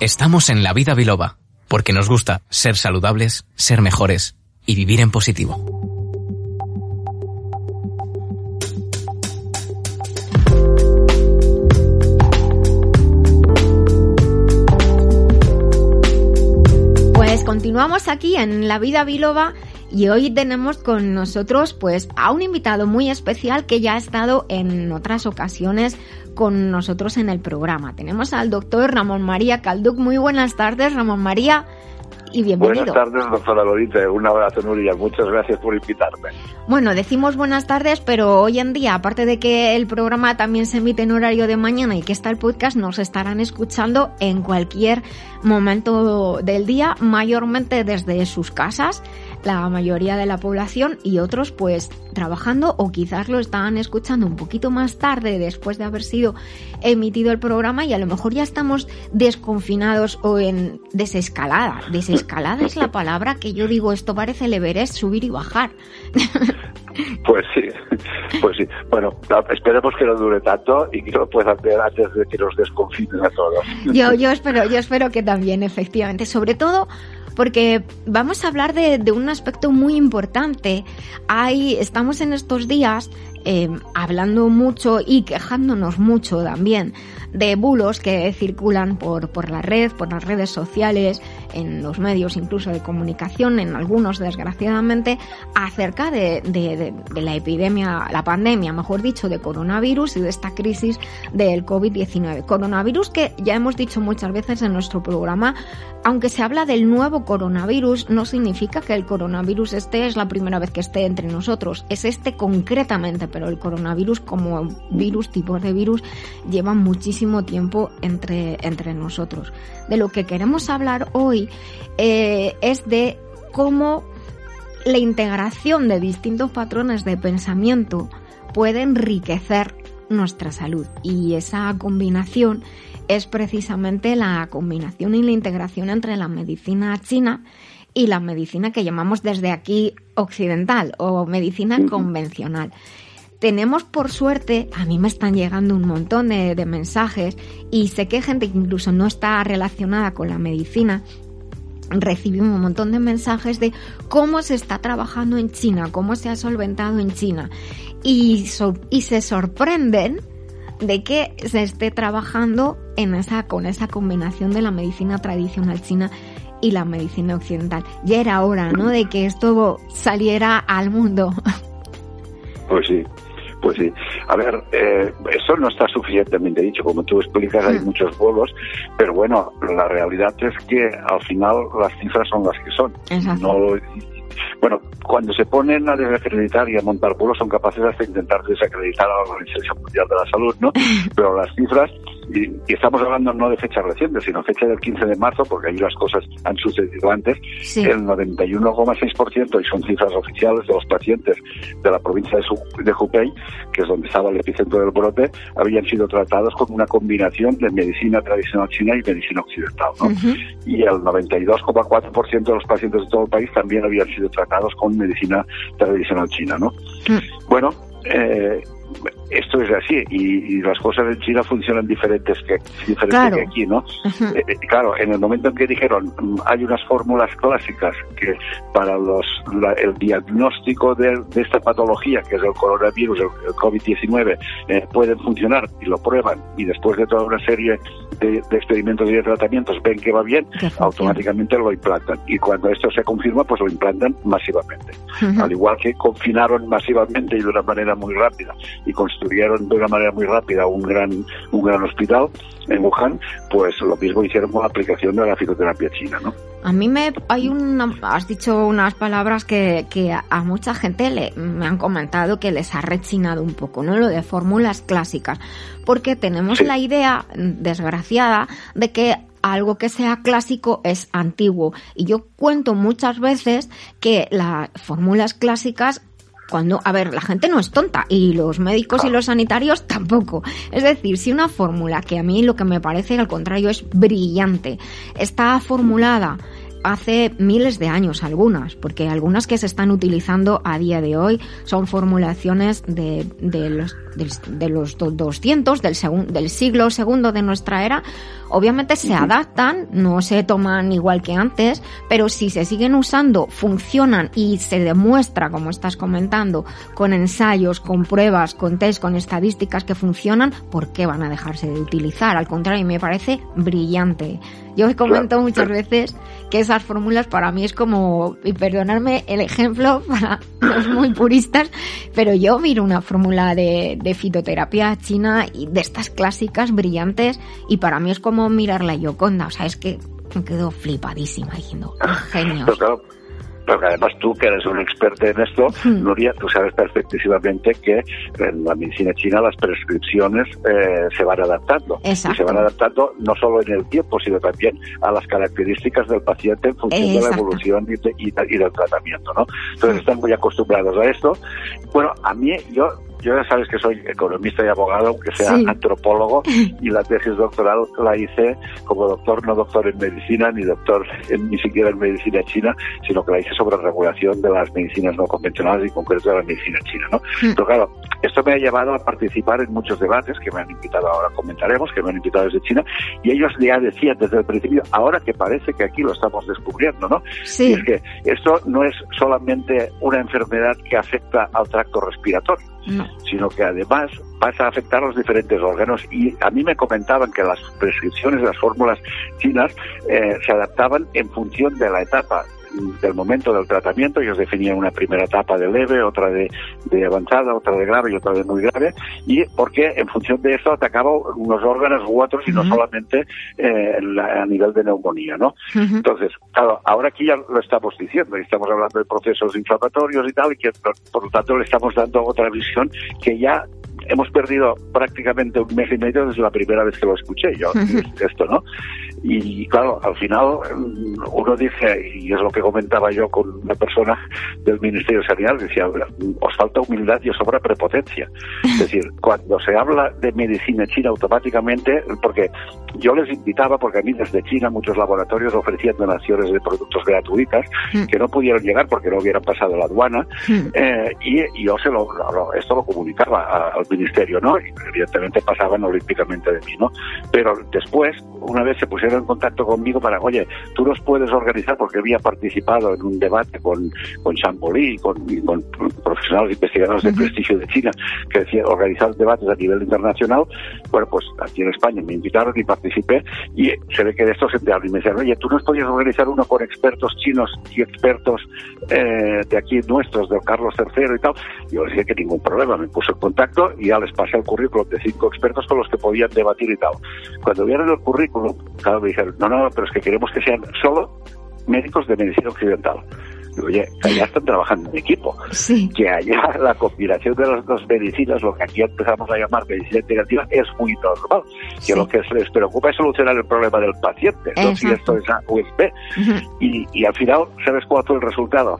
Estamos en La Vida Biloba, porque nos gusta ser saludables, ser mejores y vivir en positivo. Pues continuamos aquí en La Vida Biloba y hoy tenemos con nosotros pues a un invitado muy especial que ya ha estado en otras ocasiones con nosotros en el programa. Tenemos al doctor Ramón María Calduc. Muy buenas tardes, Ramón María y bienvenido. Buenas tardes, doctora Lorita. Un abrazo, Nuria. Muchas gracias por invitarme. Bueno, decimos buenas tardes, pero hoy en día, aparte de que el programa también se emite en horario de mañana y que está el podcast, nos estarán escuchando en cualquier momento del día, mayormente desde sus casas la mayoría de la población y otros pues trabajando o quizás lo estaban escuchando un poquito más tarde después de haber sido emitido el programa y a lo mejor ya estamos desconfinados o en desescalada. Desescalada es la palabra que yo digo, esto parece el Everest, subir y bajar. Pues sí, pues sí. Bueno, esperemos que no dure tanto y que lo puedan ver antes de que nos desconfinen a todos. Yo, yo espero, yo espero que también, efectivamente. Sobre todo porque vamos a hablar de, un aspecto muy importante. Hay, estamos en estos días eh, hablando mucho y quejándonos mucho también de bulos que circulan por, por la red, por las redes sociales, en los medios incluso de comunicación, en algunos desgraciadamente, acerca de, de, la epidemia, la pandemia, mejor dicho, de coronavirus y de esta crisis del COVID-19. Coronavirus que ya hemos dicho muchas veces en nuestro programa, aunque se habla del nuevo coronavirus, no significa que el coronavirus este es la primera vez que esté entre nosotros. Es este concretamente, pero el coronavirus como virus, tipo de virus, lleva muchísimo tiempo entre, entre nosotros. De lo que queremos hablar hoy eh, es de cómo la integración de distintos patrones de pensamiento puede enriquecer nuestra salud y esa combinación es precisamente la combinación y la integración entre la medicina china y la medicina que llamamos desde aquí occidental o medicina convencional. Tenemos por suerte, a mí me están llegando un montón de, mensajes y sé que gente que incluso no está relacionada con la medicina recibimos un montón de mensajes de cómo se está trabajando en China, cómo se ha solventado en China. Y, y se sorprenden de que se esté trabajando en esa, con esa combinación de la medicina tradicional china y la medicina occidental. Ya era hora, ¿no? De que esto saliera al mundo. Pues sí. Pues sí. A ver, eh, eso no está suficientemente dicho. Como tú explicas, hay muchos bolos, pero bueno, la realidad es que al final las cifras son las que son. No, bueno, cuando se ponen a desacreditar y a montar pueblos son capaces de intentar desacreditar a la Organización Mundial de la Salud, ¿no? Pero las cifras, y, estamos hablando no de fecha reciente, sino fecha del 15 de marzo, porque ahí las cosas han sucedido antes, el 91,6%, y son cifras oficiales de los pacientes de la provincia de, de Hubei, que es donde estaba el epicentro del brote, habían sido tratados con una combinación de medicina tradicional china y medicina occidental, ¿no? Y el 92,4% de los pacientes de todo el país también habían sido tratados con medicina tradicional china, ¿no? Mm. Bueno, eh, esto es así y, las cosas en China funcionan diferentes que, diferentes que aquí, ¿no? Eh, eh, claro, en el momento en que dijeron mm, hay unas fórmulas clásicas que para los el diagnóstico de, esta patología, que es el coronavirus, el, COVID-19, eh, pueden funcionar y lo prueban y después de toda una serie de, experimentos y de tratamientos ven que va bien, automáticamente lo implantan. Y cuando esto se confirma, pues lo implantan masivamente. Al igual que confinaron masivamente y de una manera muy rápida y construyeron de una manera muy rápida un gran, un gran hospital en Wuhan, pues lo mismo hicieron con la aplicación de la fitoterapia china, ¿no? A mí me hay una, has dicho unas palabras que, que a mucha gente le, me han comentado que les ha rechinado un poco, ¿no? Lo de fórmulas clásicas, porque tenemos la idea desgraciada de que algo que sea clásico es antiguo. Y yo cuento muchas veces que las fórmulas clásicas cuando, a ver, la gente no es tonta y los médicos y los sanitarios tampoco. Es decir, si una fórmula que a mí lo que me parece al contrario es brillante, está formulada hace miles de años algunas, porque algunas que se están utilizando a día de hoy son formulaciones de, de los, de, los 200 del, del siglo segundo de nuestra era. Obviamente se adaptan, no se toman igual que antes, pero si se siguen usando, funcionan y se demuestra, como estás comentando, con ensayos, con pruebas, con test, con estadísticas que funcionan, ¿por qué van a dejarse de utilizar? Al contrario, me parece brillante. Yo he comentado muchas veces que esas fórmulas para mí es como, y perdonarme el ejemplo para los muy puristas, pero yo miro una fórmula de, fitoterapia china y de estas clásicas brillantes y para mí es como mirar la Yoconda, o sea, es que me quedo flipadísima diciendo, genios. Porque además tú, que eres un experto en esto, hmm. Nuria, tú sabes perfectísimamente que en la medicina china las prescripciones eh, se van adaptando. Y se van adaptando no solo en el tiempo, sino también a las características del paciente en función de la evolución y, del tratamiento, ¿no? Entonces están muy acostumbrados a esto. Bueno, a mí, yo yo ya sabes que soy economista y abogado, aunque sea antropólogo, y la tesis doctoral la hice como doctor, no doctor en medicina, ni doctor en, ni siquiera en medicina china, sino que la hice sobre regulación de las medicinas no convencionales y en concreto de la medicina china, ¿no? Hmm. Pero claro, esto me ha llevado a participar en muchos debates que me han invitado, ahora comentaremos, que me han invitado desde China, y ellos ya decían desde el principio, ahora que parece que aquí lo estamos descubriendo, ¿no? Sí. Y es que esto no es solamente una enfermedad que afecta al tracto respiratorio, sino que además pasa a afectar los diferentes órganos. Y a mí me comentaban que las prescripciones, las fórmulas chinas, eh, se adaptaban en función de la etapa del momento del tratamiento. Ellos definían una primera etapa de leve, otra de, avanzada, otra de grave y otra de muy grave. Y porque en función de eso atacaba unos órganos u otros y no solamente eh, a nivel de neumonía, ¿no? Entonces, claro, ahora aquí ya lo estamos diciendo y estamos hablando de procesos inflamatorios y tal, y que por lo tanto le estamos dando otra visión que ya hemos perdido prácticamente un mes y medio desde la primera vez que lo escuché yo, esto, ¿no? Y claro, al final mm, uno dice, y es lo que comentaba yo con una persona del Ministerio de Sanidad, decía, os falta humildad y os sobra prepotencia. Es decir, cuando se habla de medicina china automáticamente, porque yo les invitaba, porque a mí desde China muchos laboratorios ofrecían donaciones de productos gratuitas mm. que no pudieron llegar porque no hubieran pasado la aduana, mm. eh, y, yo se lo, esto lo comunicaba al ministerio, ¿no? Y evidentemente pasaban olímpicamente de mí, ¿no? Pero después, una vez se pusieron en contacto conmigo para, oye, tú nos puedes organizar, porque había participado en un debate con, con Champolí, con, con profesionales investigadores de prestigio de China, que decían organizar debates a nivel internacional. Bueno, pues aquí en España me invitaron y participé, y se ve que de esto se te habla. Y me decían, oye, tú nos podías organizar uno con expertos chinos y expertos eh, de aquí nuestros, de Carlos III y tal. Y yo decía que ningún problema, me puse en contacto y les pasé el currículum de cinco expertos con los que podían debatir y tal. Cuando vieron el currículum, cada me dijeron, no, no, pero es que queremos que sean solo médicos de medicina occidental. Oye, allá están trabajando en equipo. Que allá la combinación de las dos medicinas, lo que aquí empezamos a llamar medicina integrativa, es muy normal. Que lo que les preocupa es solucionar el problema del paciente, no si esto es A USB. y, y al final, ¿sabes cuál fue el resultado?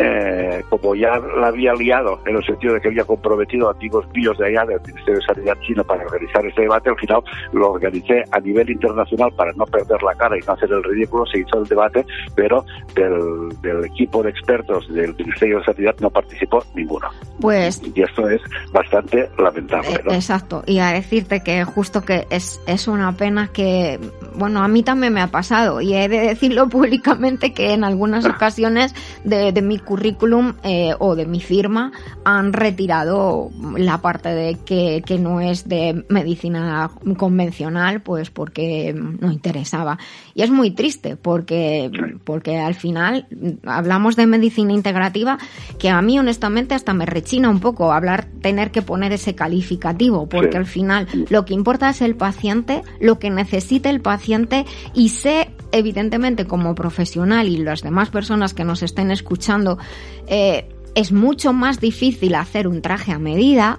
eh, como ya la había liado en el sentido de que había comprometido a antiguos míos de allá del Ministerio de Sanidad chino para organizar este debate, al final lo organicé a nivel internacional para no perder la cara y no hacer el ridículo, se hizo el debate, pero del, del equipo de expertos del Ministerio de Sanidad no participó ninguno. Pues, y esto es bastante lamentable. ¿no? Exacto, y a decirte que justo que es, es una pena que, bueno, a mí también me ha pasado y he de decirlo públicamente que en algunas ocasiones de, de mi currículum eh, o de mi firma han retirado la parte de que, que, no es de medicina convencional, pues porque no interesaba. Y es muy triste porque, porque al final hablamos de medicina integrativa que a mí honestamente hasta me rechina un poco hablar, tener que poner ese calificativo, porque al final lo que importa es el paciente, lo que necesita el paciente y sé evidentemente como profesional y las demás personas que nos estén escuchando, eh, es mucho más difícil hacer un traje a medida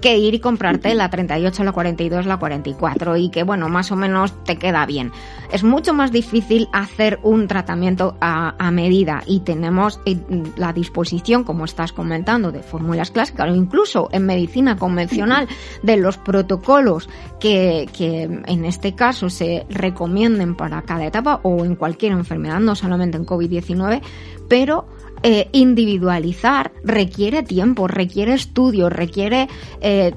que ir y comprarte la 38, la 42, la 44 y que, bueno, más o menos te queda bien. Es mucho más difícil hacer un tratamiento a, medida y tenemos eh, la disposición, como estás comentando, de fórmulas clásicas o incluso en medicina convencional de los protocolos que, que en este caso se recomienden para cada etapa o en cualquier enfermedad, no solamente en COVID-19, pero eh, individualizar requiere tiempo, requiere estudio, requiere eh,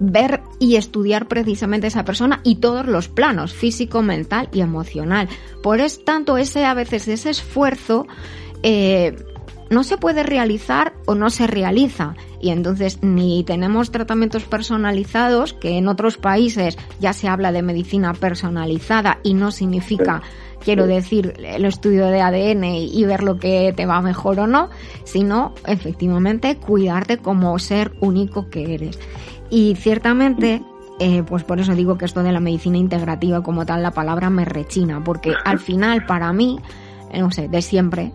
ver y estudiar precisamente esa persona y todos los planos, físico, mental y emocional. Por es tanto, ese a veces ese esfuerzo eh, no se puede realizar o no se realiza. Y entonces ni tenemos tratamientos personalizados, que en otros países ya se habla de medicina personalizada y no significa quiero decir, el estudio de ADN y ver lo que te va mejor o no, sino efectivamente cuidarte como ser único que eres. Y ciertamente, eh, pues por eso digo que esto de la medicina integrativa como tal, la palabra me rechina, porque al final para mí, no sé, de siempre,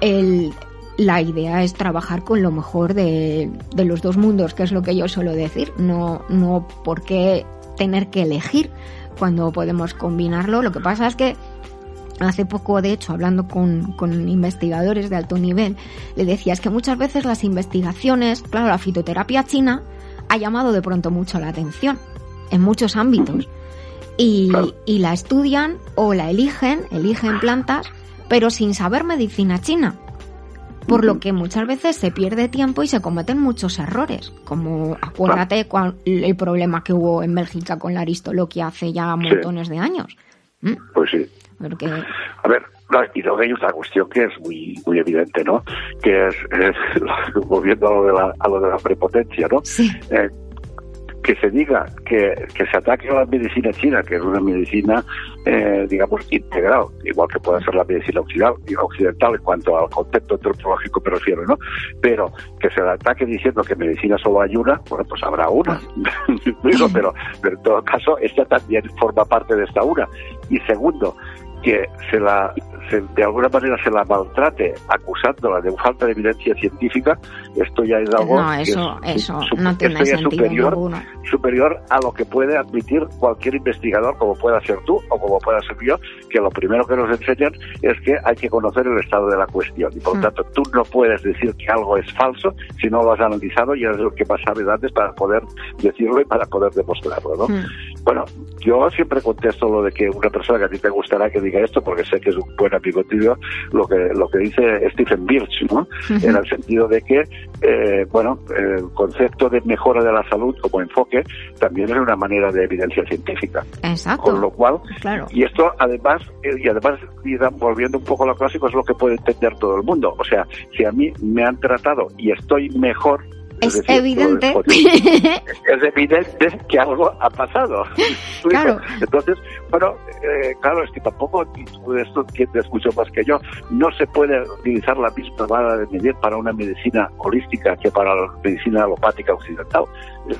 el, la idea es trabajar con lo mejor de, de, los dos mundos, que es lo que yo suelo decir, no, no por qué tener que elegir cuando podemos combinarlo. Lo que pasa es que Hace poco, de hecho, hablando con, investigadores de alto nivel, le decía es que muchas veces las investigaciones, claro, la fitoterapia china ha llamado de pronto mucho la atención en muchos ámbitos. Y, y la estudian o la eligen, eligen plantas, pero sin saber medicina china por lo que muchas veces se pierde tiempo y se cometen muchos errores, como acuérdate el problema que hubo en Bélgica con la aristoloquia hace ya montones de años. ¿Mm? Pues sí. A ver, y luego hay otra cuestión que es muy muy evidente, ¿no? Que es, volviendo a lo de la, a lo de la prepotencia, ¿no? Eh, que se diga que, se ataque a la medicina china, que es una medicina, eh, digamos, integral, igual que puede ser la medicina occidental, en cuanto al concepto antropológico me refiero, ¿no? Pero que se ataque diciendo que medicina solo hay una, bueno, pues habrá una. pero, pero en todo caso, esta también forma parte de esta una. Y segundo, que se la de alguna manera se la maltrate acusándola de falta de evidencia científica, esto ya es algo no, eso, eso no tiene sentido superior, superior a lo que puede admitir cualquier investigador, como pueda ser tú o como pueda ser yo, que lo primero que nos enseñan es que hay que conocer el estado de la cuestión y por lo mm. tanto tú no puedes decir que algo es falso si no lo has analizado y es lo que sabes antes para poder decirlo y para poder demostrarlo, ¿no? Mm. Bueno, yo siempre contesto lo de que una persona que a ti te gustará que diga esto porque sé que es un buen amigo tuyo, lo que, lo que dice Stephen Birch, ¿no? En el sentido de que, eh, bueno, el concepto de mejora de la salud como enfoque también es una manera de evidencia científica. Exacto. Con lo cual, claro. y esto además, eh, y además, volviendo un poco a lo clásico, es lo que puede entender todo el mundo. O sea, si a mí me han tratado y estoy mejor es, evidente. Es evidente que algo ha pasado. Claro. Entonces, bueno, eh, claro, es que tampoco, tú esto entiendes mucho más que yo, no se puede utilizar la misma vara de medir para una medicina holística que para la medicina alopática occidental.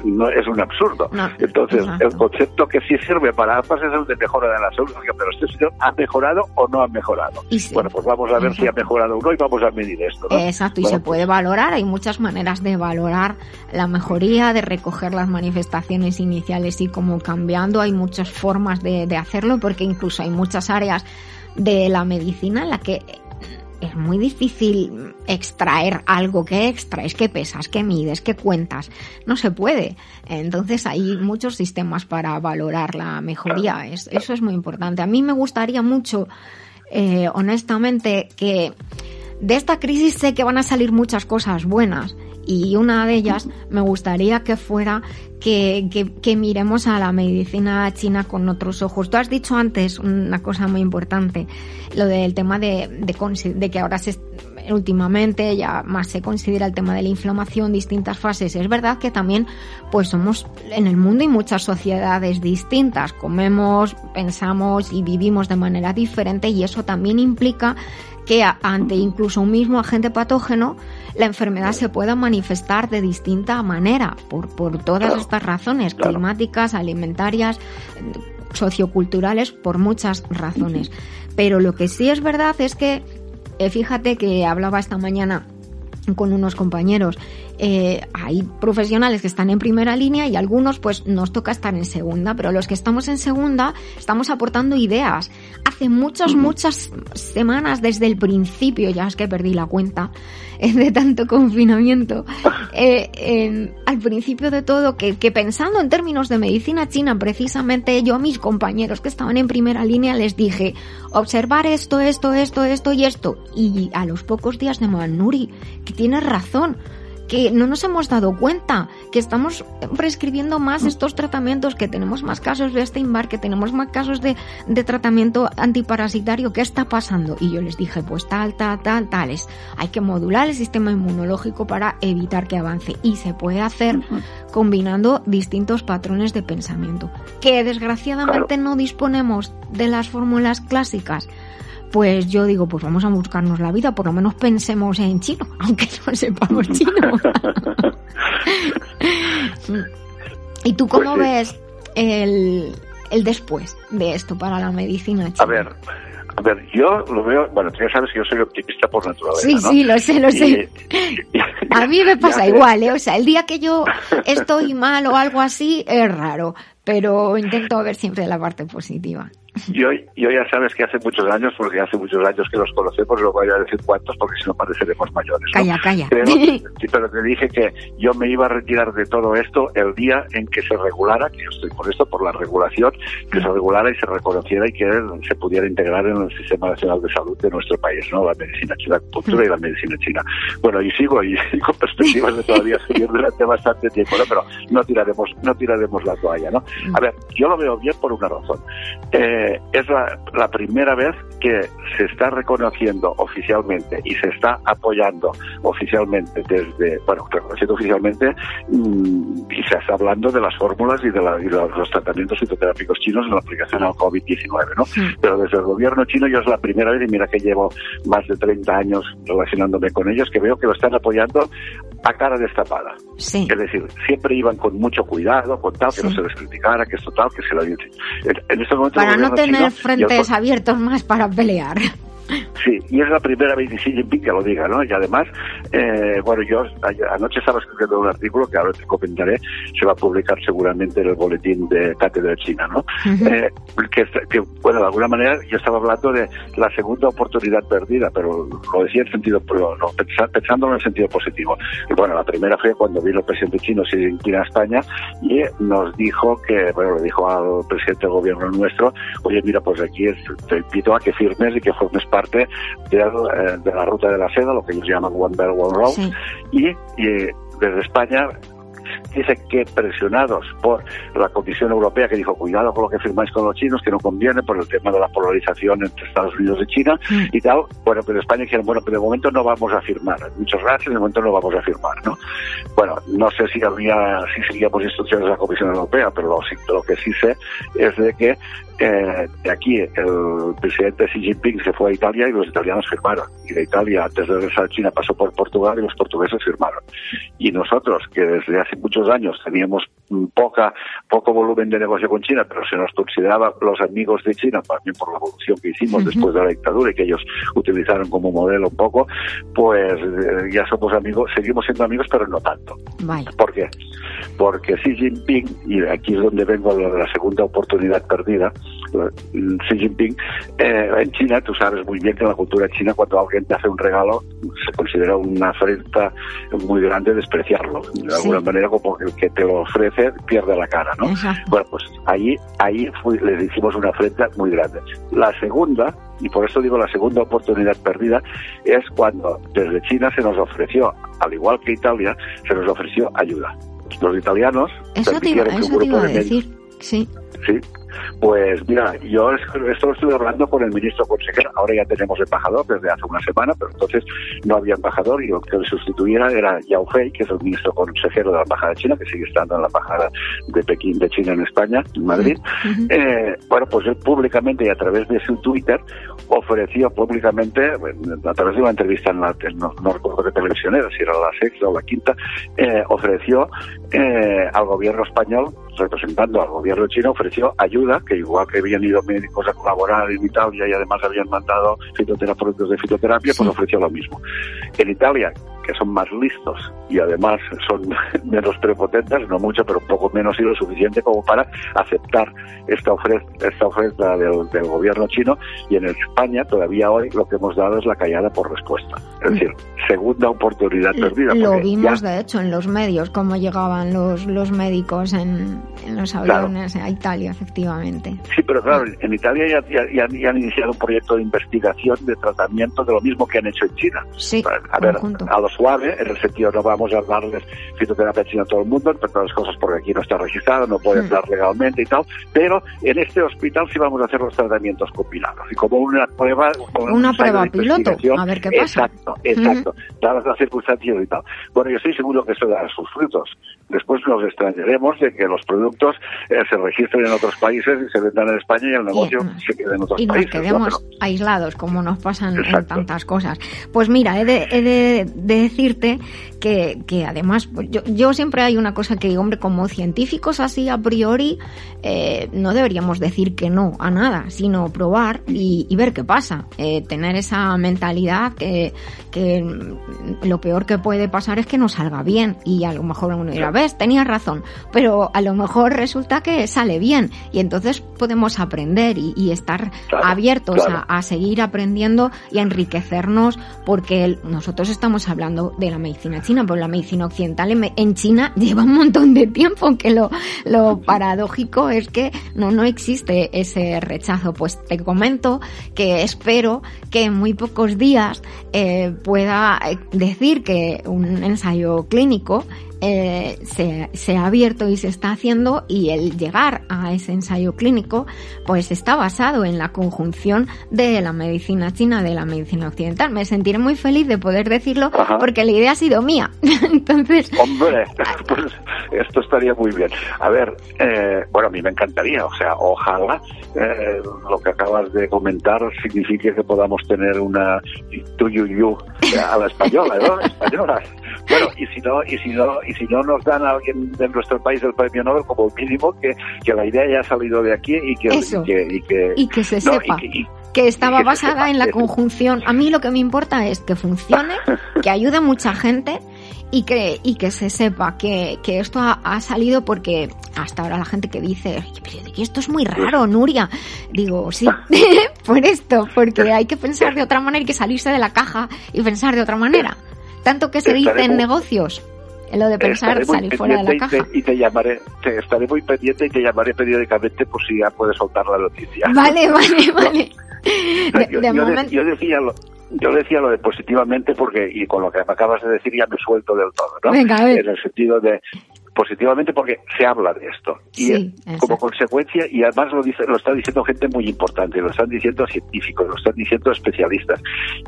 No, es un absurdo. Entonces, el concepto que sí sirve para ambas es el de mejora de la salud. Pero este señor ha mejorado o no ha mejorado. Bueno, pues vamos a ver si ha mejorado o no y vamos a medir esto. Exacto, y se puede valorar. Hay muchas maneras de valorar la mejoría, de recoger las manifestaciones iniciales y cómo cambiando. Hay muchas formas de, de hacerlo porque incluso hay muchas áreas de la medicina en la que es muy difícil extraer algo que extraes, que pesas, que mides, que cuentas. No se puede. Entonces hay muchos sistemas para valorar la mejoría. eso es muy importante. A mí me gustaría mucho, eh, honestamente, que de esta crisis sé que van a salir muchas cosas buenas y una de ellas me gustaría que fuera que, que, miremos a la medicina china con otros ojos. Tú has dicho antes una cosa muy importante, lo del tema de, de, de que ahora se, últimamente ya más se considera el tema de la inflamación, distintas fases. Es verdad que también pues somos en el mundo y muchas sociedades distintas, comemos, pensamos y vivimos de manera diferente y eso también implica que ante incluso un mismo agente patógeno la enfermedad se pueda manifestar de distinta manera por, por todas estas razones climáticas, alimentarias, socioculturales, por muchas razones. Pero lo que sí es verdad es que, eh, fíjate que hablaba esta mañana con unos compañeros. Eh, hay profesionales que están en primera línea y algunos pues nos toca estar en segunda, pero los que estamos en segunda estamos aportando ideas. Hace muchas, muchas semanas desde el principio, ya es que perdí la cuenta de tanto confinamiento, eh, al principio de todo, que, que pensando en términos de medicina china, precisamente yo a mis compañeros que estaban en primera línea les dije, observar esto, esto, esto, esto y esto. Y a los pocos días de Manuri, que tienes razón, que no nos hemos dado cuenta, que estamos prescribiendo más mm. estos tratamientos, que tenemos más casos de Steinbar, que tenemos más casos de, de tratamiento antiparasitario. ¿Qué está pasando? Y yo les dije, pues tal, tal, tal, tales. Hay que modular el sistema inmunológico para evitar que avance. Y se puede hacer combinando distintos patrones de pensamiento. Que desgraciadamente no disponemos de las fórmulas clásicas pues yo digo, pues vamos a buscarnos la vida, por lo menos pensemos en chino, aunque no sepamos chino. ¿Y tú cómo pues ves el, el después de esto para la medicina china? A ver, a ver, yo lo veo, bueno, tú ya sabes que yo soy optimista por naturaleza. Sí, sí, lo sé, lo sé. a mí me pasa igual, ¿eh? O sea, el día que yo estoy mal o algo así es raro, pero intento ver siempre la parte positiva. Yo, yo ya sabes que hace muchos años, porque hace muchos años que los conocemos, no voy a decir cuántos porque si no pareceremos mayores. Calla, calla. Pero, pero, te dije que yo me iba a retirar de todo esto el día en que se regulara, que yo estoy por esto, por la regulación, que se regulara y se reconociera y que se pudiera integrar en el Sistema Nacional de Salud de nuestro país, ¿no? La medicina china, la cultura y la medicina china. Bueno, y sigo y, con perspectivas de todavía seguir durante bastante tiempo, ¿no? Pero no tiraremos, no tiraremos la toalla, ¿no? A ver, yo lo veo bien por una razón. Eh, es la, primera vez que se está reconociendo oficialmente y se está apoyando oficialmente desde, bueno, reconociendo oficialmente mm, y se está hablando de las fórmulas y de, los, tratamientos fitoterápicos chinos en la aplicación al COVID-19, ¿no? Pero desde el gobierno chino yo es la primera vez, y mira que llevo más de 30 años relacionándome con ellos, que veo que lo están apoyando a cara destapada. Sí. Es decir, siempre iban con mucho cuidado, con tal, que no se les criticara, que esto tal, que se lo... En, en este momento Para no tener frentes abiertos más para pelear. Sí, y es la primera vez de Xi Jinping que lo diga, ¿no? Y además, eh, bueno, yo anoche estaba escribiendo un artículo que ahora te comentaré, se va a publicar seguramente en el boletín de Cátedra de China, ¿no? Eh, que, bueno, de alguna manera yo estaba hablando de la segunda oportunidad perdida, pero lo decía en sentido, pero no, pensando en el sentido positivo. Y bueno, la primera fue cuando vino el presidente chino Xi Jinping a España y nos dijo que, bueno, le dijo al presidente del gobierno nuestro, oye, mira, pues aquí te invito a que firmes y que formes parte de, eh, de la ruta de la seda, lo que ellos llaman One Belt, One Road, y, y desde España dice que presionados por la Comisión Europea que dijo cuidado con lo que firmáis con los chinos que no conviene por el tema de la polarización entre Estados Unidos y China mm. y tal bueno pero España dijeron bueno pero de momento no vamos a firmar muchas gracias de momento no vamos a firmar no bueno no sé si habría si seguíamos instrucciones de la Comisión Europea pero lo, lo que sí sé es de que eh, de aquí el presidente Xi Jinping se fue a Italia y los italianos firmaron. Y de Italia, antes de regresar a China, pasó por Portugal y los portugueses firmaron. Y nosotros, que desde hace muchos años teníamos poca, poco volumen de negocio con China, pero se nos consideraba los amigos de China, también por la evolución que hicimos después de la dictadura y que ellos utilizaron como modelo un poco, pues eh, ya somos amigos, seguimos siendo amigos, pero no tanto. ¿Por qué? Porque Xi Jinping, y aquí es donde vengo de la segunda oportunidad perdida, Xi Jinping, eh, en China, tú sabes muy bien que en la cultura china, cuando alguien te hace un regalo, se considera una afrenta muy grande despreciarlo. De alguna manera, como el que te lo ofrece pierde la cara, ¿no? Bueno, pues ahí, ahí les hicimos una afrenta muy grande. La segunda, y por eso digo la segunda oportunidad perdida, es cuando desde China se nos ofreció, al igual que Italia, se nos ofreció ayuda. Los italianos eso te iba, eso te iba a decir, sí. Sí, pues mira, yo esto lo estuve hablando con el ministro consejero, ahora ya tenemos embajador desde hace una semana, pero entonces no había embajador y lo que le sustituyera era Yao Fei, que es el ministro consejero de la Embajada de China, que sigue estando en la Embajada de Pekín de China en España, en Madrid. Eh, bueno, pues él públicamente y a través de su Twitter ofreció públicamente, a través de una entrevista en la, no, recuerdo qué televisión era, si era la sexta o la quinta, eh, ofreció eh, al gobierno español, representando al gobierno chino, ofreció ayuda, que igual que habían ido médicos a colaborar en Italia y además habían mandado fitoterapeutas de fitoterapia, pues ofreció lo mismo. En Italia, que son más listos y además son menos prepotentes, no mucho, pero un poco menos y lo suficiente como para aceptar esta oferta, esta oferta del, del gobierno chino y en España todavía hoy lo que hemos dado es la callada por respuesta. Es decir, segunda oportunidad perdida. Lo vimos de hecho en los medios, cómo llegaban los, los médicos en, los aviones a Italia, efectivamente. Sí, pero claro, en Italia ya, han iniciado un proyecto de investigación de tratamiento de lo mismo que han hecho en China. Sí, a ver, a lo suave, en el sentido no vamos a darles fitoterapia china a todo el mundo, entre todas las cosas porque aquí no está registrado, no puede entrar legalmente y tal, pero en este hospital sí vamos a hacer los tratamientos combinados. Y como una prueba... una prueba piloto, a ver qué pasa. Exacto, exacto, dadas las circunstancias y tal. Bueno, yo estoy seguro que eso da sus frutos. Después nos extrañaremos de que los productos eh, se registren en otros países y se vendan en España y el negocio se quede en otros países. Y nos quedemos aislados, como nos pasan en tantas cosas. Pues mira, he de, he de, decirte que, que además, pues yo, yo, siempre hay una cosa que, hombre, como científicos así a priori, eh, no deberíamos decir que no a nada, sino probar y, ver qué pasa. Eh, tener esa mentalidad que, que lo peor que puede pasar es que no salga bien y a lo mejor uno dirá, ves, tenías razón, pero a lo mejor resulta que sale bien y entonces podemos aprender y, estar abiertos A, seguir aprendiendo y a enriquecernos porque nosotros estamos hablando de la medicina china, pero la medicina occidental en, China lleva un montón de tiempo, aunque lo, lo paradójico es que no, no existe ese rechazo. Pues te comento que espero que en muy pocos días eh, pueda eh, decir que un ensayo clínico eh, se, se, ha abierto y se está haciendo y el llegar a ese ensayo clínico pues está basado en la conjunción de la medicina china de la medicina occidental. Me sentiré muy feliz de poder decirlo porque la idea ha sido mía. Entonces... Hombre, pues esto estaría muy bien. A ver, eh, bueno, a mí me encantaría, o sea, ojalá eh, lo que acabas de comentar signifique que podamos tener una tuyuyu a la española, ¿no? Española. Bueno, y si no, y si no, y si no nos dan a alguien de nuestro país el premio Nobel, como mínimo que, que la idea ya ha salido de aquí y que, y que, y que, se sepa. que, estaba basada en la conjunción. A mí lo que me importa es que funcione, que ayude a mucha gente y que, y que se sepa que, que esto ha, salido porque hasta ahora la gente que dice, que esto es muy raro, Nuria. Digo, sí, por esto, porque hay que pensar de otra manera y que salirse de la caja y pensar de otra manera. Tanto que se dice en negocios, en lo de pensar salir fuera de la caja. Y te, llamaré, te estaré muy pendiente y te llamaré periódicamente por si ya puedes soltar la noticia. Vale, vale, vale. yo, yo, decía lo, yo decía lo de positivamente porque, y con lo que me acabas de decir ya me suelto del todo, ¿no? Venga, a ver. En el sentido de, positivamente porque se habla de esto. Y como consecuencia, y además lo, dice, lo está diciendo gente muy importante, lo están diciendo científicos, lo están diciendo especialistas.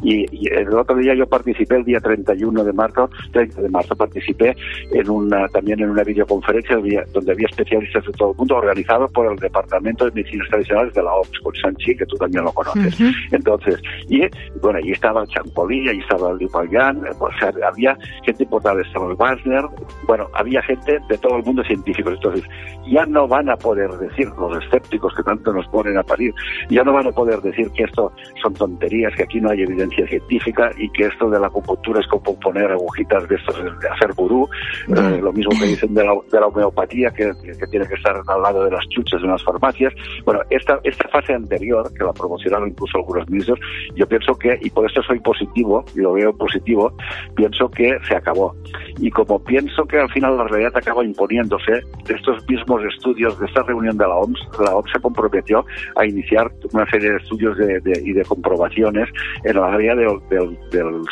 Y, el otro día yo participé, el día 31 de marzo, 30 de marzo, participé en una, también en una videoconferencia donde había especialistas de todo el mundo, organizado por el Departamento de Medicinas Tradicionales de la OMS, con Sanchi, que tú también lo conoces. Entonces, y bueno, ahí estaba Champolí, ahí estaba Liu o sea, había gente importante, estaba el Wagner, bueno, había gente de todo el mundo científico. Entonces, ya no van a poder decir los escépticos que tanto nos ponen a parir, ya no van a poder decir que esto son tonterías, que aquí no hay evidencia científica y que esto de la acupuntura es como poner agujitas de estos de hacer vudú, eh, lo mismo que dicen de la, de la homeopatía, que, que, tiene que estar al lado de las chuches de unas farmacias. Bueno, esta, esta fase anterior, que la promocionaron incluso algunos ministros, yo pienso que, y por eso soy positivo, y lo veo positivo, pienso que se acabó. Y como pienso que al final la realidad acaba imponiéndose, de estos mismos estudios, de esta reunión de la OMS, la OMS se comprometió a iniciar una serie de estudios y de comprobaciones en el área del,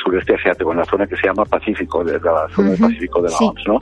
sureste asiático, en la zona que se llama Pacífico, de, la zona del Pacífico de la OMS, ¿no?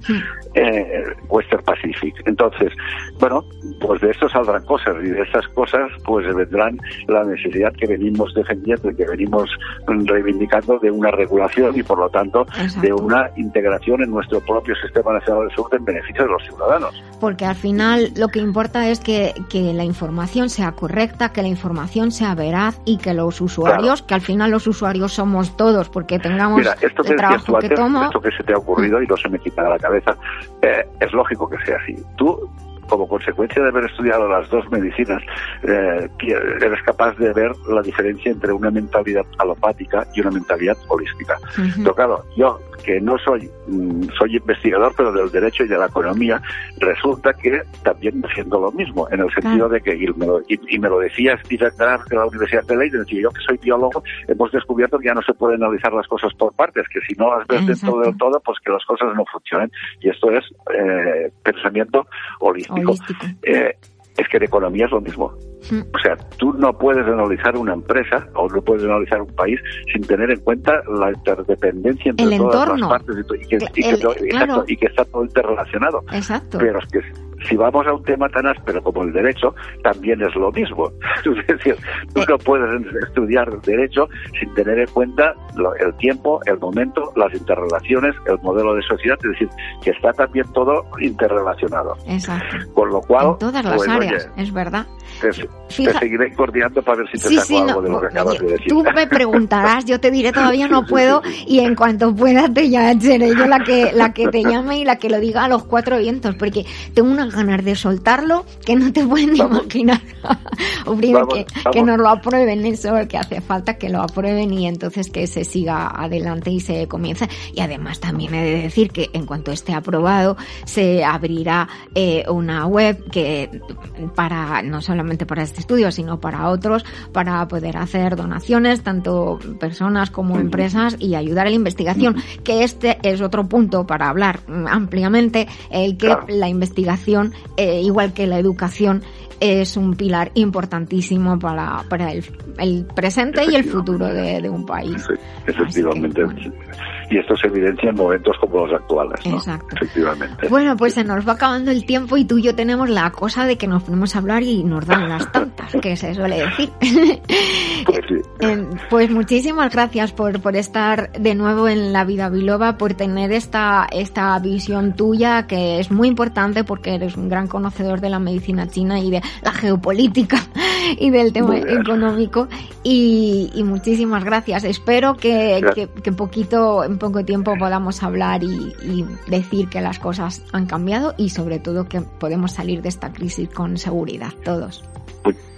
Eh, Western Pacific. Entonces, bueno, pues de esto saldrán cosas y de estas cosas pues vendrán la necesidad que venimos defendiendo y que venimos reivindicando de una regulación y por lo tanto de una integración en nuestro propio sistema nacional de salud en beneficio de los ciudadanos. Porque al final lo que importa es que, que la información sea correcta, que la información sea veraz y que los usuarios, que al final los usuarios somos todos, porque tengamos esto que el trabajo que tomo... Esto que se te ha ocurrido y no se me quita de la cabeza, eh, es lógico que sea así. Tú como consecuencia de haber estudiado las dos medicinas, eh, eres capaz de ver la diferencia entre una mentalidad alopática y una mentalidad holística. Pero claro, yo que no soy mm, soy investigador, pero del derecho y de la economía, resulta que también haciendo lo mismo, en el sentido de que, y me, lo, y, me lo decía Stephen Graf de la Universidad de Leiden, decía yo que soy biólogo, hemos descubierto que ya no se pueden analizar las cosas por partes, que si no las ves dentro del todo, pues que las cosas no funcionen. Y esto es eh, pensamiento holístico. Eh, es que en economía es lo mismo. Mm. O sea, tú no puedes analizar una empresa o no puedes analizar un país sin tener en cuenta la interdependencia entre todas las partes y, que, y que está todo interrelacionado. Exacto. Pero es que si vamos a un tema tan áspero como el derecho, también es lo mismo. Es decir, tú no puedes estudiar derecho sin tener en cuenta el tiempo, el momento, las interrelaciones, el modelo de sociedad, es decir, que está también todo interrelacionado. Exacto. Con lo cual... En todas las pues, áreas, es verdad. Te, seguiré coordinando para ver si te saco algo de lo que acabas de decir. Tú me preguntarás, yo te diré todavía no puedo y en cuanto pueda te ya seré yo la que, la que te llame y la que lo diga a los cuatro vientos, porque tengo una ganas de soltarlo que no te pueden imaginar. o primero que, que, nos lo aprueben, eso que hace falta que lo aprueben y entonces que se siga adelante y se comience. Y además también he de decir que en cuanto esté aprobado se abrirá eh, una web que para no solamente para este estudio sino para otros para poder hacer donaciones tanto personas como empresas y ayudar a la investigación que este es otro punto para hablar ampliamente el que la investigación eh, igual que la educación, es un pilar importantísimo para, para el, el presente y el futuro de, de un país. efectivamente y esto se evidencia en momentos como los actuales. ¿no? Exacto. Efectivamente. Bueno, pues se nos va acabando el tiempo y tú y yo tenemos la cosa de que nos ponemos a hablar y nos dan las tantas, que se suele decir. Pues, sí. Eh, pues muchísimas gracias por, por estar de nuevo en la vida biloba, por tener esta, esta visión tuya que es muy importante porque eres un gran conocedor de la medicina china y de la geopolítica y del tema económico. Y, y, muchísimas gracias. Espero que, que, que poquito en poco tiempo podamos hablar y, decir que las cosas han cambiado y sobre todo que podemos salir de esta crisis con seguridad todos.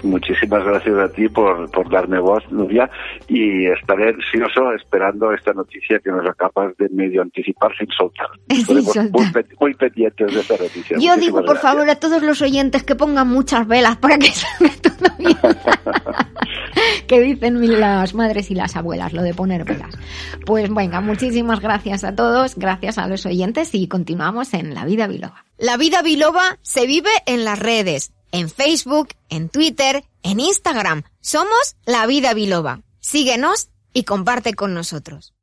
Muchísimas gracias a ti por, darme voz, Nubia, y estaré ansioso esperando esta noticia que nos acabas de medio anticipar sin soltar. Muy, pendientes de esta noticia. Yo digo, por favor, a todos los oyentes que pongan muchas velas para que salga todo bien. que dicen las madres y las abuelas, lo de poner velas. Pues venga, muchísimas gracias a todos, gracias a los oyentes y continuamos en La Vida Biloba. La Vida Biloba se vive en las redes en Facebook, en Twitter, en Instagram. Somos La Vida Biloba. Síguenos y comparte con nosotros.